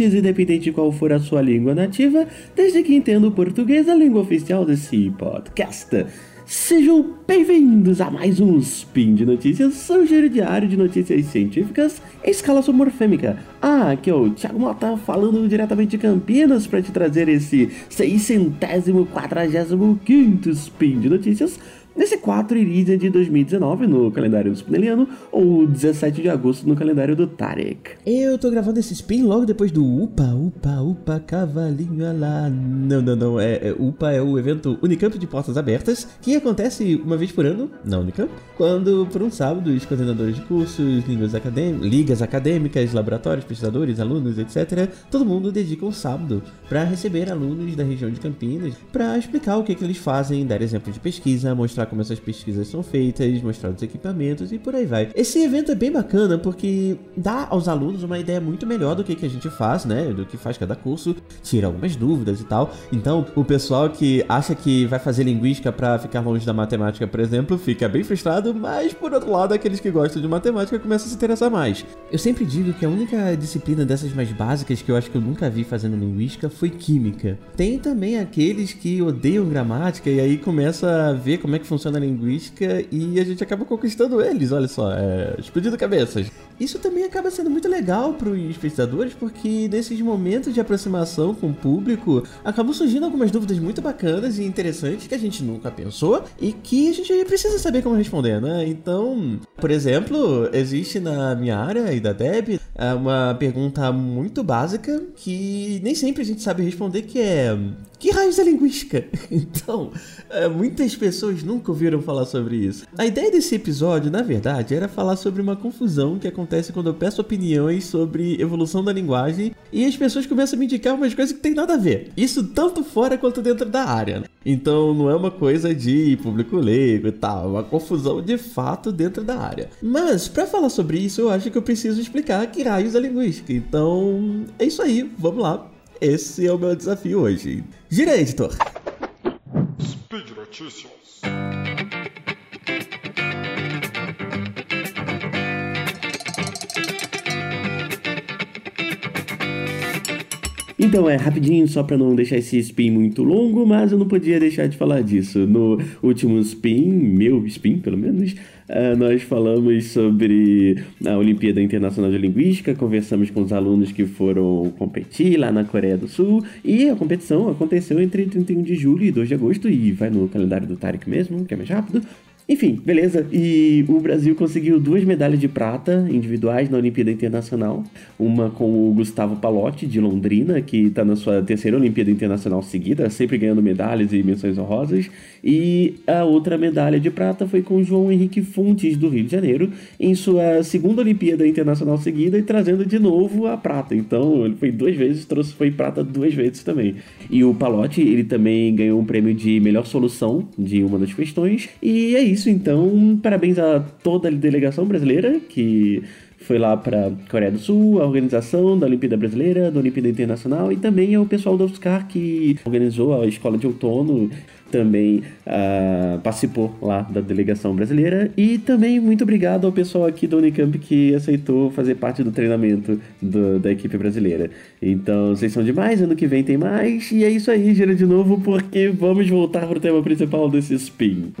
independente de qual for a sua língua nativa, desde que entenda o português, a língua oficial desse podcast. Sejam bem-vindos a mais um Spin de Notícias, seu giro diário de notícias científicas em escala somorfêmica. Ah, aqui é o Thiago Mota falando diretamente de Campinas para te trazer esse 645 Spin de Notícias nesse 4 Iridium de 2019 no calendário Spineliano ou 17 de agosto no calendário do Tarek. Eu tô gravando esse spin logo depois do Upa, Upa, Upa, cavalinho lá. Não, não, não. É, é, Upa é o evento Unicamp de Portas Abertas, que acontece uma vez por ano na Unicamp, quando por um sábado os coordenadores de cursos, línguas ligas acadêmicas, laboratórios, pesquisadores, alunos, etc., todo mundo dedica um sábado para receber alunos da região de Campinas para explicar o que, que eles fazem, dar exemplo de pesquisa, mostrar como essas pesquisas são feitas, mostrar os equipamentos e por aí vai. Esse evento é bem bacana porque dá aos alunos uma ideia muito melhor do que, que a gente faz, né? Do que faz cada curso, tira algumas dúvidas e tal. Então, o pessoal que acha que vai fazer linguística para ficar longe da matemática, por exemplo, fica bem frustrado, mas por outro lado, aqueles que gostam de matemática começam a se interessar mais. Eu sempre digo que a única disciplina dessas mais básicas que eu acho que eu nunca vi fazendo linguística foi química. Tem também aqueles que odeiam gramática e aí começa a ver como é que funciona a linguística e a gente acaba conquistando eles, olha só, é, explodindo cabeças. Isso também acaba sendo muito legal para os pesquisadores, porque nesses momentos de aproximação com o público, acabam surgindo algumas dúvidas muito bacanas e interessantes que a gente nunca pensou e que a gente precisa saber como responder, né? Então, por exemplo, existe na minha área e da Deb é, uma pergunta muito básica que nem sempre a gente sabe responder, que é que raios é linguística? Então, é, muitas pessoas nunca ouviram falar sobre isso. A ideia desse episódio, na verdade, era falar sobre uma confusão que acontece quando eu peço opiniões sobre evolução da linguagem e as pessoas começam a me indicar umas coisas que tem nada a ver. Isso tanto fora quanto dentro da área. Né? Então, não é uma coisa de público leigo e tal, é uma confusão de fato dentro da área. Mas, para falar sobre isso, eu acho que eu preciso explicar que raios é linguística. Então, é isso aí, vamos lá. Esse é o meu desafio hoje. Gira, editor. Speed Notícias. Então é rapidinho, só para não deixar esse spin muito longo, mas eu não podia deixar de falar disso. No último spin, meu spin pelo menos, uh, nós falamos sobre a Olimpíada Internacional de Linguística, conversamos com os alunos que foram competir lá na Coreia do Sul e a competição aconteceu entre 31 de julho e 2 de agosto e vai no calendário do Tarek mesmo, que é mais rápido. Enfim, beleza. E o Brasil conseguiu duas medalhas de prata individuais na Olimpíada Internacional. Uma com o Gustavo Palotti, de Londrina, que está na sua terceira Olimpíada Internacional seguida, sempre ganhando medalhas e menções honrosas. E a outra medalha de prata foi com o João Henrique Fontes, do Rio de Janeiro, em sua segunda Olimpíada Internacional seguida e trazendo de novo a prata. Então, ele foi duas vezes, trouxe foi prata duas vezes também. E o Palotti, ele também ganhou um prêmio de melhor solução de uma das questões. E é isso isso, então, parabéns a toda a delegação brasileira que foi lá para Coreia do Sul, a organização da Olimpíada Brasileira, da Olimpíada Internacional e também ao pessoal da UFSCar que organizou a escola de outono, também uh, participou lá da delegação brasileira. E também muito obrigado ao pessoal aqui da Unicamp que aceitou fazer parte do treinamento do, da equipe brasileira. Então, vocês são demais, ano que vem tem mais. E é isso aí, gira de novo porque vamos voltar para o tema principal desse spin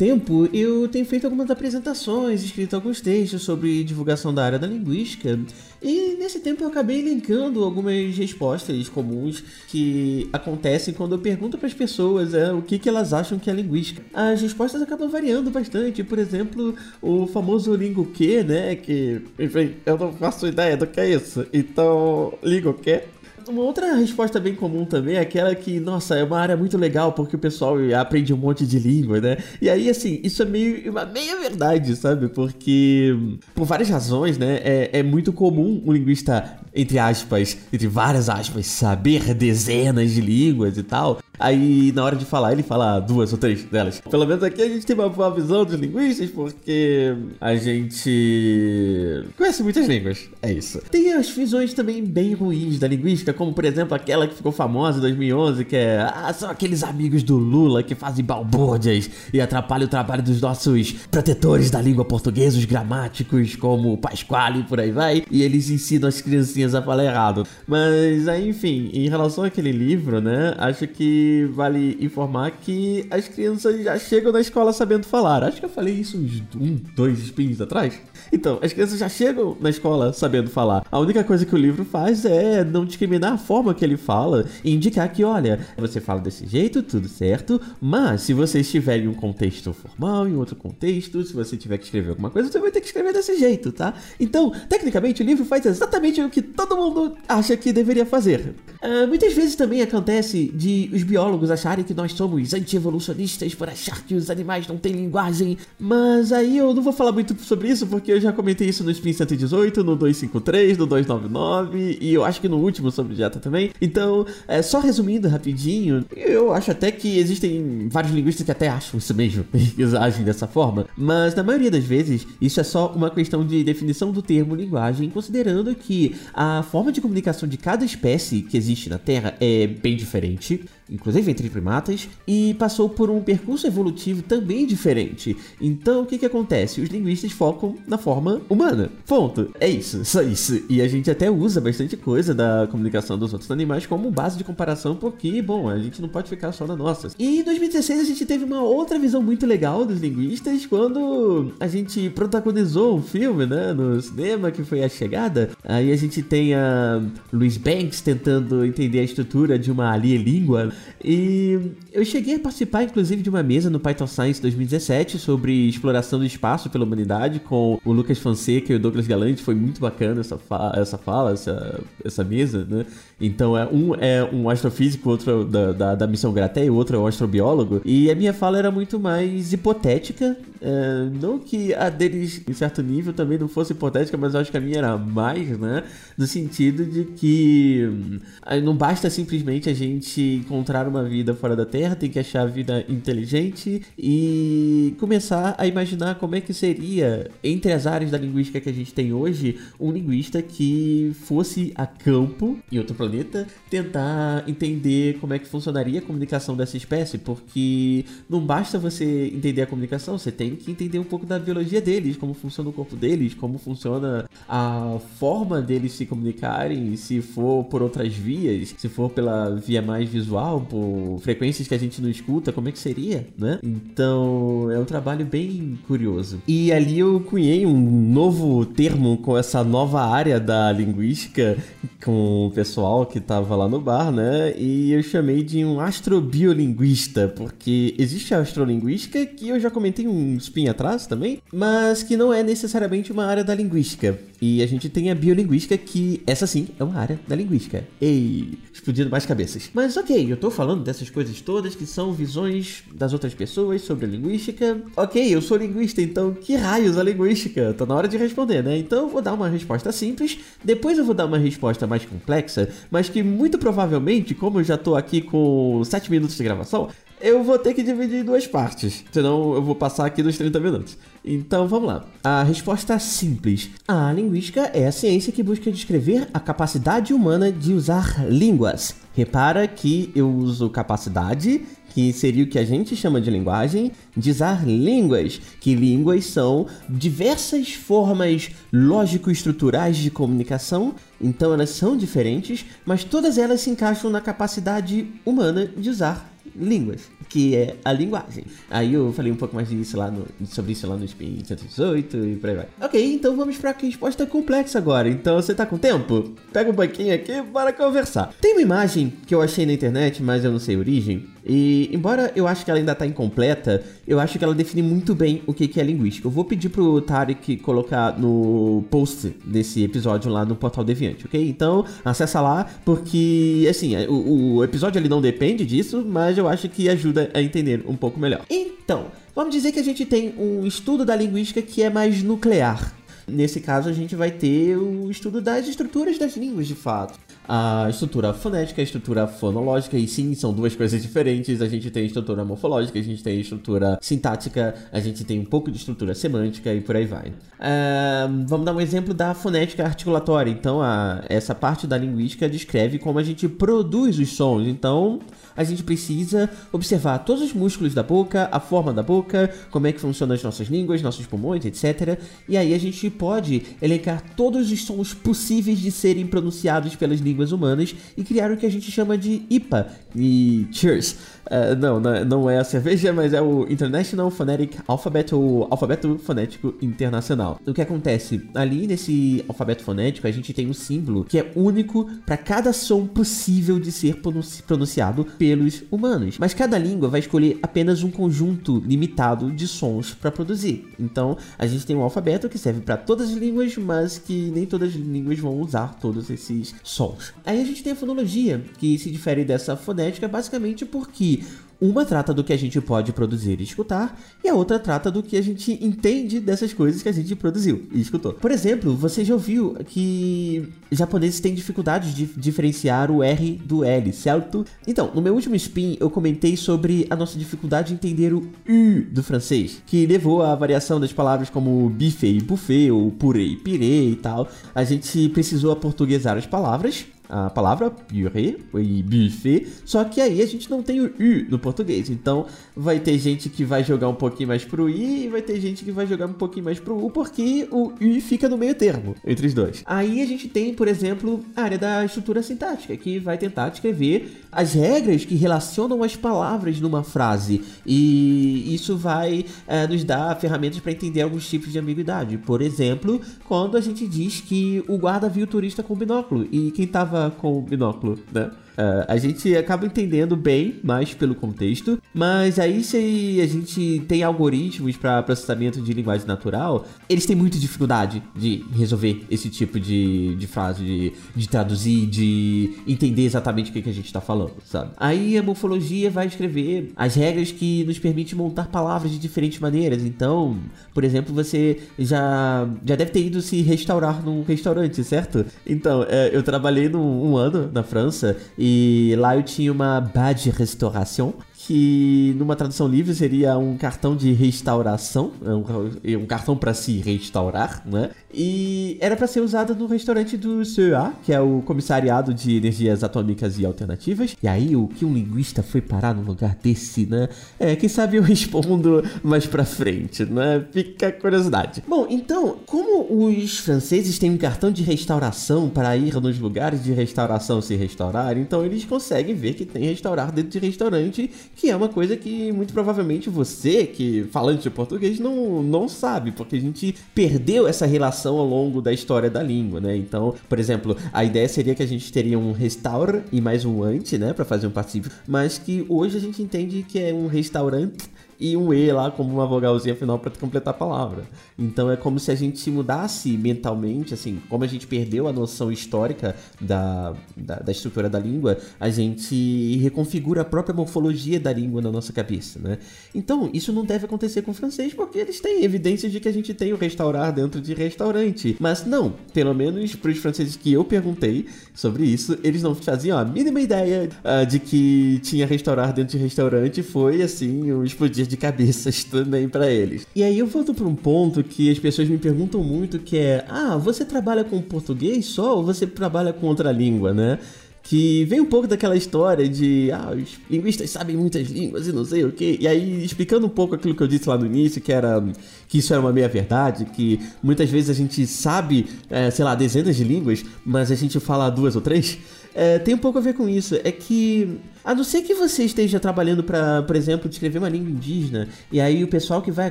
tempo, eu tenho feito algumas apresentações, escrito alguns textos sobre divulgação da área da linguística, e nesse tempo eu acabei elencando algumas respostas comuns que acontecem quando eu pergunto para as pessoas é, o que, que elas acham que é linguística. As respostas acabam variando bastante, por exemplo, o famoso lingo que, né, que, enfim, eu não faço ideia do que é isso, então, lingo que uma outra resposta bem comum também é aquela que, nossa, é uma área muito legal porque o pessoal aprende um monte de língua, né? E aí, assim, isso é meio uma meia verdade, sabe? Porque, por várias razões, né? É, é muito comum um linguista entre aspas, entre várias aspas, saber dezenas de línguas e tal. Aí, na hora de falar, ele fala duas ou três delas. Pelo menos aqui a gente tem uma boa visão dos linguistas, porque a gente conhece muitas línguas. É isso. Tem as visões também bem ruins da linguística, como por exemplo aquela que ficou famosa em 2011, que é ah, são aqueles amigos do Lula que fazem balbúrdias e atrapalham o trabalho dos nossos protetores da língua portuguesa, os gramáticos, como Pasquale e por aí vai, e eles ensinam as criancinhas a falar errado. Mas, enfim, em relação àquele livro, né, acho que vale informar que as crianças já chegam na escola sabendo falar. Acho que eu falei isso uns um, dois spins atrás. Então, as crianças já chegam na escola sabendo falar. A única coisa que o livro faz é não discriminar a forma que ele fala e indicar que, olha, você fala desse jeito, tudo certo, mas se você estiver em um contexto formal, em outro contexto, se você tiver que escrever alguma coisa, você vai ter que escrever desse jeito, tá? Então, tecnicamente, o livro faz exatamente o que todo mundo acha que deveria fazer. Uh, muitas vezes também acontece de os biólogos acharem que nós somos anti-evolucionistas por achar que os animais não têm linguagem, mas aí eu não vou falar muito sobre isso porque eu já comentei isso no Spin 118, no 253, no 299 e eu acho que no último sobre dieta também. Então, é, só resumindo rapidinho, eu acho até que existem vários linguistas que até acham isso mesmo, que agem dessa forma, mas na maioria das vezes isso é só uma questão de definição do termo linguagem, considerando que a forma de comunicação de cada espécie que existe na Terra é bem diferente inclusive entre primatas, e passou por um percurso evolutivo também diferente. Então, o que que acontece? Os linguistas focam na forma humana. Ponto. É isso, só isso. E a gente até usa bastante coisa da comunicação dos outros animais como base de comparação, porque, bom, a gente não pode ficar só na nossa. E em 2016 a gente teve uma outra visão muito legal dos linguistas quando a gente protagonizou um filme, né, no cinema, que foi A Chegada. Aí a gente tem a Louise Banks tentando entender a estrutura de uma alien-língua e eu cheguei a participar, inclusive, de uma mesa no Python Science 2017 sobre exploração do espaço pela humanidade com o Lucas Fonseca e o Douglas Galante. Foi muito bacana essa, fa essa fala, essa, essa mesa, né? Então, é, um é um astrofísico, outro da, da, da missão Graté e o outro é um astrobiólogo. E a minha fala era muito mais hipotética. É, não que a deles, em certo nível, também não fosse hipotética, mas eu acho que a minha era mais, né? No sentido de que hum, não basta simplesmente a gente encontrar uma vida fora da Terra, tem que achar a vida inteligente e começar a imaginar como é que seria, entre as áreas da linguística que a gente tem hoje, um linguista que fosse a campo em outro planeta planeta, tentar entender como é que funcionaria a comunicação dessa espécie, porque não basta você entender a comunicação, você tem que entender um pouco da biologia deles, como funciona o corpo deles, como funciona a forma deles se comunicarem, se for por outras vias, se for pela via mais visual, por frequências que a gente não escuta, como é que seria, né? Então, é um trabalho bem curioso. E ali eu cunhei um novo termo com essa nova área da linguística com o pessoal pessoal que tava lá no bar, né? E eu chamei de um astrobiolinguista, porque existe a astrolinguística, que eu já comentei um spin atrás também, mas que não é necessariamente uma área da linguística. E a gente tem a biolinguística, que essa sim é uma área da linguística. Ei, explodindo mais cabeças. Mas ok, eu tô falando dessas coisas todas que são visões das outras pessoas sobre a linguística. Ok, eu sou linguista, então que raios a linguística? Tá na hora de responder, né? Então eu vou dar uma resposta simples, depois eu vou dar uma resposta mais complexa, mas que muito provavelmente, como eu já tô aqui com 7 minutos de gravação, eu vou ter que dividir em duas partes, senão eu vou passar aqui dos 30 minutos. Então vamos lá. A resposta é simples. A linguística é a ciência que busca descrever a capacidade humana de usar línguas. Repara que eu uso capacidade, que seria o que a gente chama de linguagem, de usar línguas, que línguas são diversas formas lógico-estruturais de comunicação, então elas são diferentes, mas todas elas se encaixam na capacidade humana de usar línguas, que é a linguagem. Aí eu falei um pouco mais disso lá no, sobre isso lá no Spin 118 e por aí vai. Ok, então vamos para a resposta complexa agora. Então você tá com tempo? Pega um banquinho aqui para conversar. Tem uma imagem que eu achei na internet, mas eu não sei a origem, e embora eu acho que ela ainda está incompleta, eu acho que ela define muito bem o que, que é linguística. Eu vou pedir pro Tarek colocar no post desse episódio lá no Portal Deviante, ok? Então, acessa lá, porque, assim, o, o episódio ele não depende disso, mas eu acho que ajuda a entender um pouco melhor. Então, vamos dizer que a gente tem um estudo da linguística que é mais nuclear. Nesse caso, a gente vai ter o estudo das estruturas das línguas, de fato a estrutura fonética, a estrutura fonológica, e sim, são duas coisas diferentes. A gente tem estrutura morfológica, a gente tem estrutura sintática, a gente tem um pouco de estrutura semântica e por aí vai. Uh, vamos dar um exemplo da fonética articulatória. Então, a, essa parte da linguística descreve como a gente produz os sons. Então, a gente precisa observar todos os músculos da boca, a forma da boca, como é que funcionam as nossas línguas, nossos pulmões, etc. E aí a gente pode elencar todos os sons possíveis de serem pronunciados pelas línguas línguas humanas e criaram o que a gente chama de IPA e Cheers. Uh, não, não é a cerveja, mas é o International Phonetic Alphabet, o alfabeto fonético internacional. O que acontece? Ali nesse alfabeto fonético, a gente tem um símbolo que é único para cada som possível de ser pronunciado pelos humanos. Mas cada língua vai escolher apenas um conjunto limitado de sons para produzir. Então, a gente tem um alfabeto que serve para todas as línguas, mas que nem todas as línguas vão usar todos esses sons. Aí a gente tem a fonologia, que se difere dessa fonética basicamente porque uma trata do que a gente pode produzir e escutar, e a outra trata do que a gente entende dessas coisas que a gente produziu e escutou. Por exemplo, você já ouviu que japoneses têm dificuldade de diferenciar o R do L, certo? Então, no meu último spin, eu comentei sobre a nossa dificuldade de entender o U do francês, que levou à variação das palavras como bife e buffet, ou purê e pirê e tal. A gente precisou aportuguesar as palavras a palavra purée e buffet, só que aí a gente não tem o U no português. Então vai ter gente que vai jogar um pouquinho mais pro I e vai ter gente que vai jogar um pouquinho mais pro U, porque o U fica no meio termo entre os dois. Aí a gente tem, por exemplo, a área da estrutura sintática, que vai tentar descrever as regras que relacionam as palavras numa frase. E isso vai é, nos dar ferramentas para entender alguns tipos de ambiguidade. Por exemplo, quando a gente diz que o guarda viu o turista com binóculo e quem estava com o binóculo, né? Uh, a gente acaba entendendo bem mais pelo contexto, mas aí se a gente tem algoritmos para processamento de linguagem natural, eles têm muita dificuldade de resolver esse tipo de, de frase, de, de traduzir, de entender exatamente o que, que a gente está falando, sabe? Aí a morfologia vai escrever as regras que nos permitem montar palavras de diferentes maneiras. Então, por exemplo, você já, já deve ter ido se restaurar num restaurante, certo? Então, é, eu trabalhei num um ano na França e e lá eu tinha uma badge restauração, que numa tradução livre seria um cartão de restauração, um, um cartão para se restaurar, né? E era para ser usado no restaurante do CEA, que é o Comissariado de Energias Atômicas e Alternativas. E aí, o que um linguista foi parar num lugar desse, né? É, quem sabe eu respondo mais pra frente, né? Fica a curiosidade. Bom, então, como os franceses têm um cartão de restauração para ir nos lugares de restauração se restaurar, então eles conseguem ver que tem restaurar dentro de restaurante que é uma coisa que muito provavelmente você, que falante de português, não, não sabe, porque a gente perdeu essa relação ao longo da história da língua, né? Então, por exemplo, a ideia seria que a gente teria um restaur e mais um ante, né, para fazer um participio, mas que hoje a gente entende que é um restaurante e um E lá como uma vogalzinha final para completar a palavra. Então é como se a gente mudasse mentalmente, assim, como a gente perdeu a noção histórica da, da, da estrutura da língua, a gente reconfigura a própria morfologia da língua na nossa cabeça, né? Então, isso não deve acontecer com o francês porque eles têm evidências de que a gente tem o restaurar dentro de restaurante. Mas não, pelo menos para os franceses que eu perguntei sobre isso, eles não faziam a mínima ideia uh, de que tinha restaurar dentro de restaurante. Foi assim, um explodir de cabeças também para eles. E aí eu volto para um ponto que as pessoas me perguntam muito que é: "Ah, você trabalha com português só ou você trabalha com outra língua, né?" que vem um pouco daquela história de ah, os linguistas sabem muitas línguas e não sei o que. E aí, explicando um pouco aquilo que eu disse lá no início, que era que isso era uma meia verdade, que muitas vezes a gente sabe, é, sei lá, dezenas de línguas, mas a gente fala duas ou três. É, tem um pouco a ver com isso. É que, a não ser que você esteja trabalhando para, por exemplo, descrever uma língua indígena, e aí o pessoal que vai a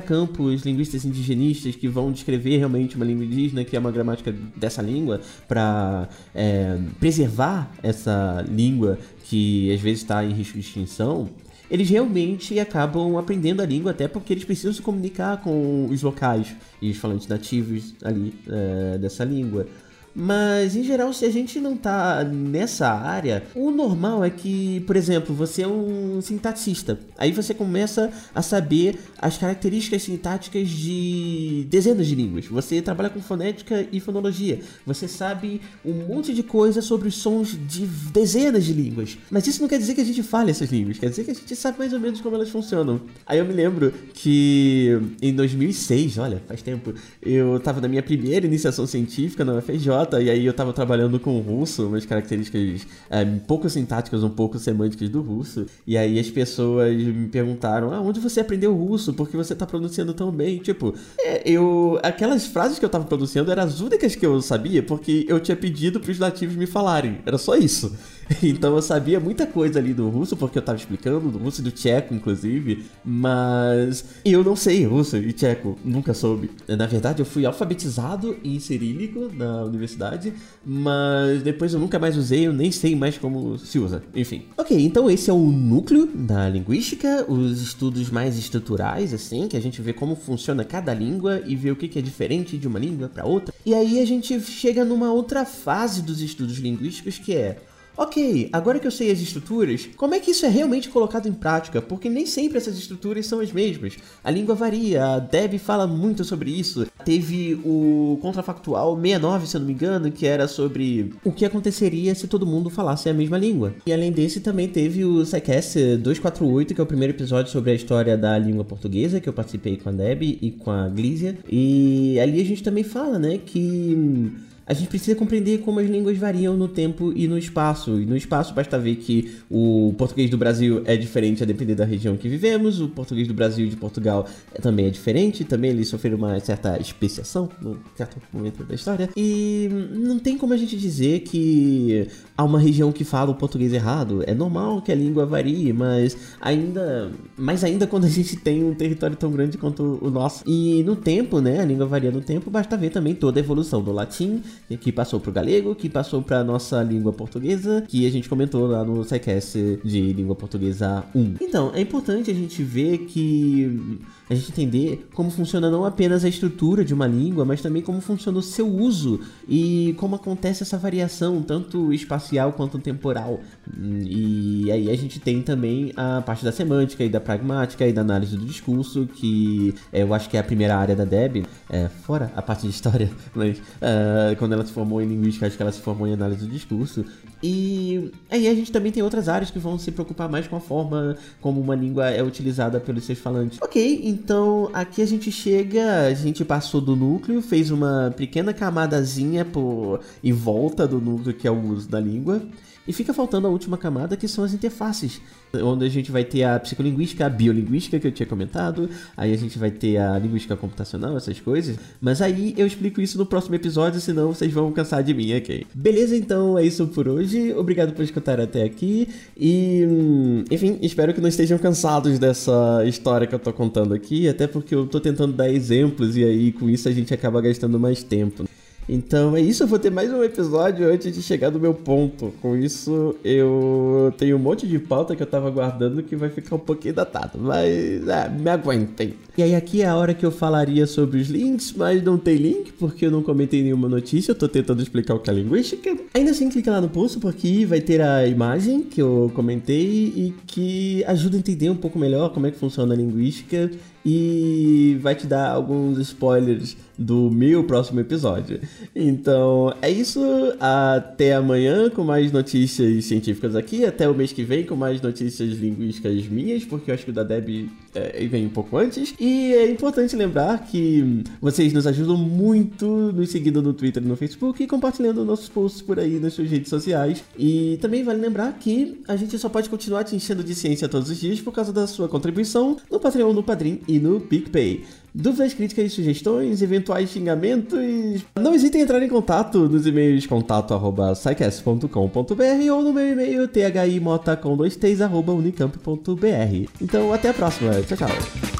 campo, os linguistas indigenistas que vão descrever realmente uma língua indígena, que é uma gramática dessa língua, para é, preservar essa língua que às vezes está em risco de extinção, eles realmente acabam aprendendo a língua, até porque eles precisam se comunicar com os locais e os falantes nativos ali é, dessa língua. Mas em geral, se a gente não tá nessa área, o normal é que, por exemplo, você é um sintaxista. Aí você começa a saber as características sintáticas de dezenas de línguas. Você trabalha com fonética e fonologia. Você sabe um monte de coisa sobre os sons de dezenas de línguas. Mas isso não quer dizer que a gente fale essas línguas, quer dizer que a gente sabe mais ou menos como elas funcionam. Aí eu me lembro que em 2006, olha, faz tempo, eu tava na minha primeira iniciação científica na UFJ e aí eu tava trabalhando com o russo, umas características é, um pouco sintáticas, um pouco semânticas do russo. E aí as pessoas me perguntaram: ah, onde você aprendeu russo? Porque você tá pronunciando tão bem? Tipo, é, eu. Aquelas frases que eu tava pronunciando eram as únicas que eu sabia porque eu tinha pedido pros nativos me falarem. Era só isso. Então eu sabia muita coisa ali do russo, porque eu tava explicando, do russo e do tcheco, inclusive, mas eu não sei russo e tcheco, nunca soube. Na verdade, eu fui alfabetizado em cirílico na universidade, mas depois eu nunca mais usei, eu nem sei mais como se usa. Enfim. Ok, então esse é o núcleo da linguística, os estudos mais estruturais, assim, que a gente vê como funciona cada língua e vê o que é diferente de uma língua para outra. E aí a gente chega numa outra fase dos estudos linguísticos que é Ok, agora que eu sei as estruturas, como é que isso é realmente colocado em prática? Porque nem sempre essas estruturas são as mesmas. A língua varia, a Deb fala muito sobre isso. Teve o contrafactual 69, se eu não me engano, que era sobre o que aconteceria se todo mundo falasse a mesma língua. E além desse, também teve o SciCast 248, que é o primeiro episódio sobre a história da língua portuguesa, que eu participei com a Deb e com a Glízia. E ali a gente também fala, né, que a gente precisa compreender como as línguas variam no tempo e no espaço. E no espaço basta ver que o português do Brasil é diferente a depender da região que vivemos, o português do Brasil e de Portugal também é diferente, também eles sofreram uma certa especiação no certo momento da história. E não tem como a gente dizer que há uma região que fala o português errado. É normal que a língua varie, mas ainda, mais ainda quando a gente tem um território tão grande quanto o nosso. E no tempo, né, a língua varia no tempo, basta ver também toda a evolução do latim que passou pro galego, que passou pra nossa língua portuguesa, que a gente comentou lá no SciCast de língua portuguesa 1. Então, é importante a gente ver que a gente entender como funciona não apenas a estrutura de uma língua, mas também como funciona o seu uso e como acontece essa variação, tanto espacial quanto temporal. E aí a gente tem também a parte da semântica e da pragmática e da análise do discurso, que eu acho que é a primeira área da Deb, é, fora a parte de história, mas uh, quando ela se formou em linguística, acho que ela se formou em análise do discurso. E aí a gente também tem outras áreas que vão se preocupar mais com a forma como uma língua é utilizada pelos seus falantes. Ok, então aqui a gente chega, a gente passou do núcleo, fez uma pequena camadazinha por em volta do núcleo que é o uso da língua. E fica faltando a última camada que são as interfaces, onde a gente vai ter a psicolinguística, a biolinguística que eu tinha comentado, aí a gente vai ter a linguística computacional, essas coisas. Mas aí eu explico isso no próximo episódio, senão vocês vão cansar de mim, ok? Beleza, então é isso por hoje. Obrigado por escutar até aqui. E, enfim, espero que não estejam cansados dessa história que eu tô contando aqui, até porque eu tô tentando dar exemplos e aí com isso a gente acaba gastando mais tempo. Então é isso, eu vou ter mais um episódio antes de chegar no meu ponto. Com isso, eu tenho um monte de pauta que eu tava guardando que vai ficar um pouquinho datado, mas é, me aguentem. E aí aqui é a hora que eu falaria sobre os links, mas não tem link porque eu não comentei nenhuma notícia, eu tô tentando explicar o que é linguística. Ainda assim, clica lá no post porque vai ter a imagem que eu comentei e que ajuda a entender um pouco melhor como é que funciona a linguística e vai te dar alguns spoilers do meu próximo episódio. Então é isso. Até amanhã com mais notícias científicas aqui. Até o mês que vem com mais notícias linguísticas minhas, porque eu acho que o da Deb é, vem um pouco antes. E é importante lembrar que vocês nos ajudam muito nos seguindo no Twitter e no Facebook e compartilhando nossos posts por aí nas suas redes sociais. E também vale lembrar que a gente só pode continuar te enchendo de ciência todos os dias por causa da sua contribuição no Patreon, no Padrim e no PicPay. Dúvidas, críticas sugestões, eventuais xingamentos. Não hesitem em entrar em contato nos e-mails contato.sicast.com.br ou no meu e-mail thimota com dois t's, arroba unicamp.br. Então, até a próxima. Tchau, tchau.